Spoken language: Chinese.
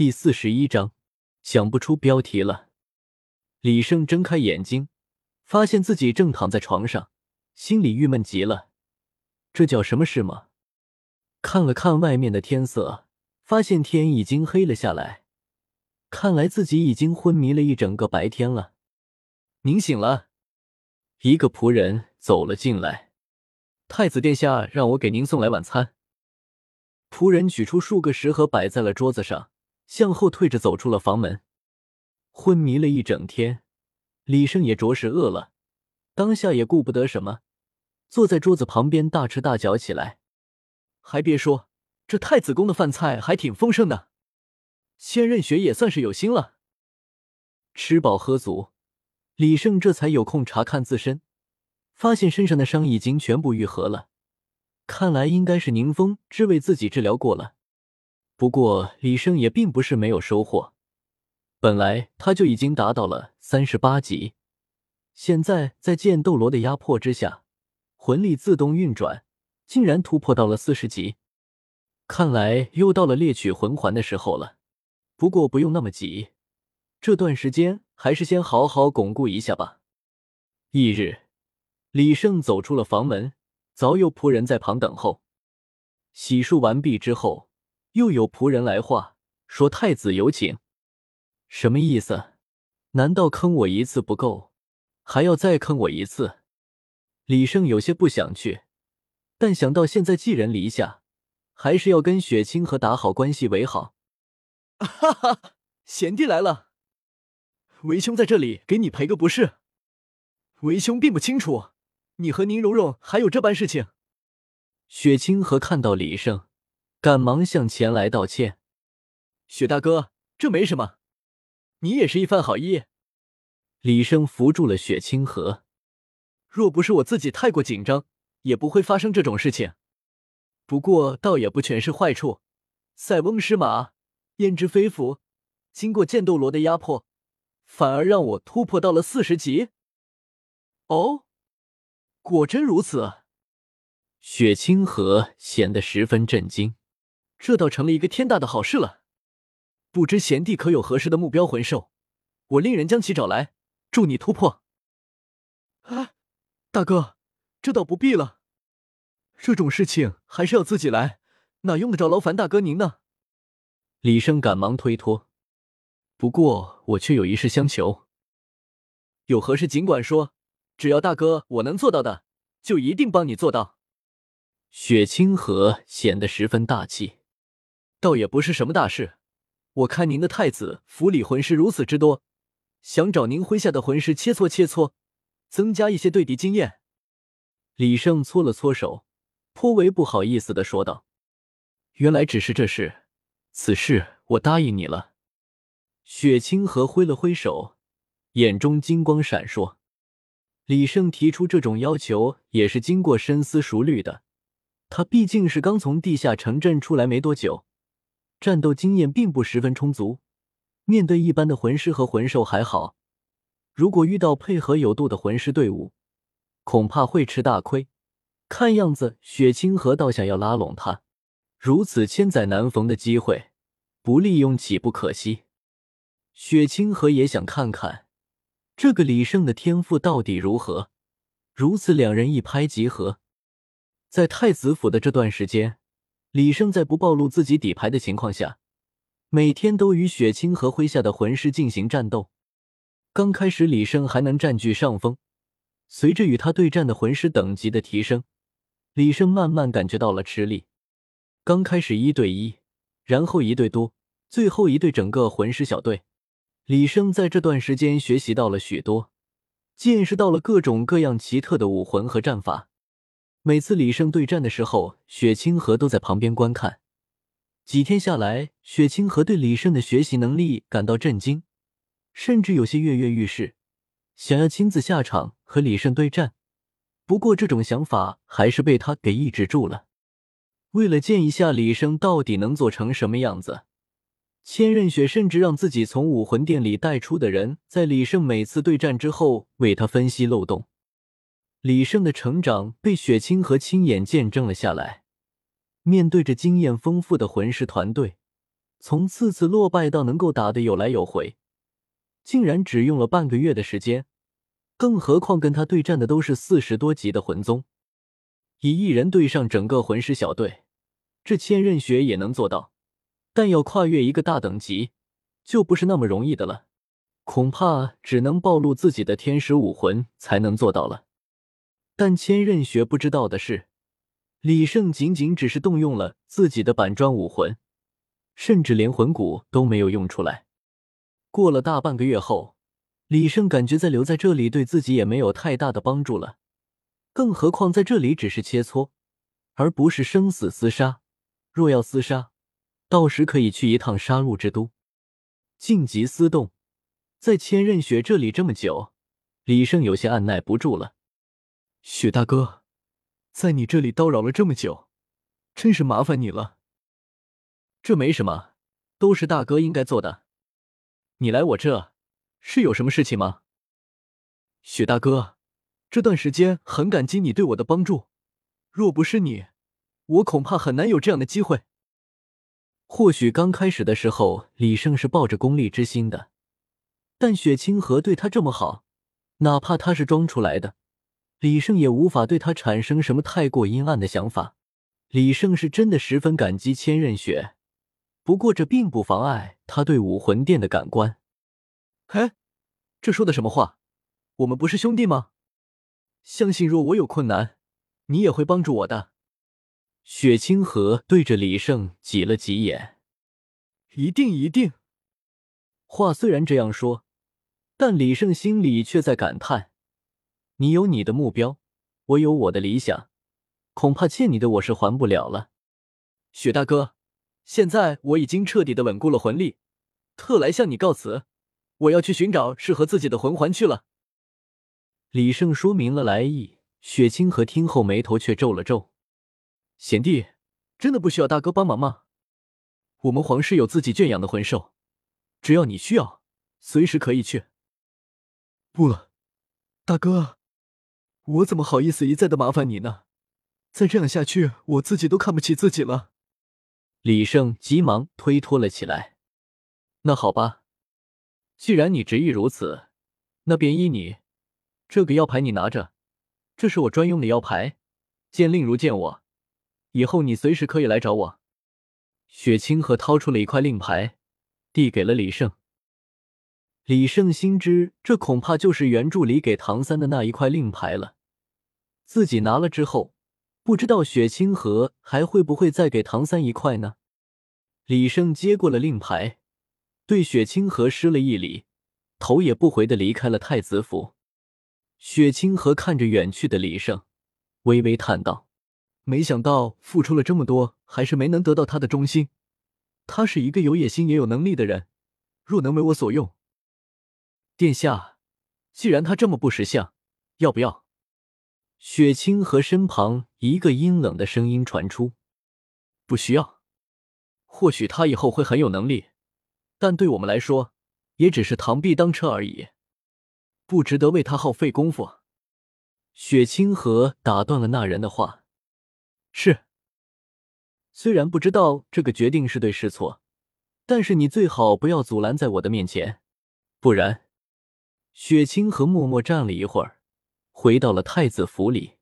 第四十一章，想不出标题了。李胜睁开眼睛，发现自己正躺在床上，心里郁闷极了。这叫什么事吗？看了看外面的天色，发现天已经黑了下来。看来自己已经昏迷了一整个白天了。您醒了。一个仆人走了进来。太子殿下让我给您送来晚餐。仆人取出数个食盒摆在了桌子上，向后退着走出了房门。昏迷了一整天，李胜也着实饿了，当下也顾不得什么，坐在桌子旁边大吃大嚼起来。还别说，这太子宫的饭菜还挺丰盛的。千仞雪也算是有心了。吃饱喝足，李胜这才有空查看自身，发现身上的伤已经全部愈合了。看来应该是宁风只为自己治疗过了。不过李胜也并不是没有收获，本来他就已经达到了三十八级，现在在剑斗罗的压迫之下，魂力自动运转，竟然突破到了四十级。看来又到了猎取魂环的时候了。不过不用那么急，这段时间还是先好好巩固一下吧。翌日，李胜走出了房门，早有仆人在旁等候。洗漱完毕之后，又有仆人来话说：“太子有请。”什么意思？难道坑我一次不够，还要再坑我一次？李胜有些不想去，但想到现在寄人篱下，还是要跟雪清河打好关系为好。哈哈，贤弟来了。为兄在这里给你赔个不是。为兄并不清楚，你和宁荣荣还有这般事情。雪清河看到李胜，赶忙向前来道歉。雪大哥，这没什么，你也是一番好意。李生扶住了雪清河。若不是我自己太过紧张，也不会发生这种事情。不过倒也不全是坏处。塞翁失马。焉知非福？经过剑斗罗的压迫，反而让我突破到了四十级。哦，果真如此。雪清河显得十分震惊，这倒成了一个天大的好事了。不知贤弟可有合适的目标魂兽？我令人将其找来，助你突破。啊，大哥，这倒不必了。这种事情还是要自己来，哪用得着劳烦大哥您呢？李生赶忙推脱，不过我却有一事相求。有何事尽管说，只要大哥我能做到的，就一定帮你做到。雪清河显得十分大气，倒也不是什么大事。我看您的太子府里魂师如此之多，想找您麾下的魂师切磋切磋，增加一些对敌经验。李胜搓了搓手，颇为不好意思的说道：“原来只是这事。”此事我答应你了。雪清河挥了挥手，眼中金光闪烁。李胜提出这种要求也是经过深思熟虑的。他毕竟是刚从地下城镇出来没多久，战斗经验并不十分充足。面对一般的魂师和魂兽还好，如果遇到配合有度的魂师队伍，恐怕会吃大亏。看样子，雪清河倒想要拉拢他。如此千载难逢的机会，不利用岂不可惜？雪清河也想看看这个李胜的天赋到底如何。如此，两人一拍即合。在太子府的这段时间，李胜在不暴露自己底牌的情况下，每天都与雪清和麾下的魂师进行战斗。刚开始，李胜还能占据上风。随着与他对战的魂师等级的提升，李胜慢慢感觉到了吃力。刚开始一对一，然后一对多，最后一对整个魂师小队。李胜在这段时间学习到了许多，见识到了各种各样奇特的武魂和战法。每次李胜对战的时候，雪清河都在旁边观看。几天下来，雪清河对李胜的学习能力感到震惊，甚至有些跃跃欲试，想要亲自下场和李胜对战。不过，这种想法还是被他给抑制住了。为了见一下李胜到底能做成什么样子，千仞雪甚至让自己从武魂殿里带出的人，在李胜每次对战之后为他分析漏洞。李胜的成长被雪清河亲眼见证了下来。面对着经验丰富的魂师团队，从次次落败到能够打得有来有回，竟然只用了半个月的时间。更何况跟他对战的都是四十多级的魂宗，以一人对上整个魂师小队，这千仞雪也能做到，但要跨越一个大等级，就不是那么容易的了。恐怕只能暴露自己的天使武魂才能做到了。但千仞雪不知道的是，李胜仅仅只是动用了自己的板砖武魂，甚至连魂骨都没有用出来。过了大半个月后。李胜感觉再留在这里对自己也没有太大的帮助了，更何况在这里只是切磋，而不是生死厮杀。若要厮杀，到时可以去一趟杀戮之都。晋级思动，在千仞雪这里这么久，李胜有些按耐不住了。雪大哥，在你这里叨扰了这么久，真是麻烦你了。这没什么，都是大哥应该做的。你来我这。是有什么事情吗，雪大哥？这段时间很感激你对我的帮助，若不是你，我恐怕很难有这样的机会。或许刚开始的时候，李胜是抱着功利之心的，但雪清河对他这么好，哪怕他是装出来的，李胜也无法对他产生什么太过阴暗的想法。李胜是真的十分感激千仞雪，不过这并不妨碍他对武魂殿的感官。嘿，这说的什么话？我们不是兄弟吗？相信若我有困难，你也会帮助我的。雪清河对着李胜挤了挤眼，一定一定。话虽然这样说，但李胜心里却在感叹：你有你的目标，我有我的理想，恐怕欠你的我是还不了了。雪大哥，现在我已经彻底的稳固了魂力，特来向你告辞。我要去寻找适合自己的魂环去了。李胜说明了来意，雪清河听后眉头却皱了皱。贤弟，真的不需要大哥帮忙吗？我们皇室有自己圈养的魂兽，只要你需要，随时可以去。不了，大哥，我怎么好意思一再的麻烦你呢？再这样下去，我自己都看不起自己了。李胜急忙推脱了起来。那好吧。既然你执意如此，那便依你。这个腰牌你拿着，这是我专用的腰牌，见令如见我。以后你随时可以来找我。雪清河掏出了一块令牌，递给了李胜。李胜心知这恐怕就是原著里给唐三的那一块令牌了。自己拿了之后，不知道雪清河还会不会再给唐三一块呢？李胜接过了令牌。对雪清河施了一礼，头也不回的离开了太子府。雪清河看着远去的李胜，微微叹道：“没想到付出了这么多，还是没能得到他的忠心。他是一个有野心也有能力的人，若能为我所用，殿下，既然他这么不识相，要不要？”雪清河身旁一个阴冷的声音传出：“不需要。或许他以后会很有能力。”但对我们来说，也只是螳臂当车而已，不值得为他耗费功夫。雪清河打断了那人的话：“是，虽然不知道这个决定是对是错，但是你最好不要阻拦在我的面前，不然。”雪清河默默站了一会儿，回到了太子府里。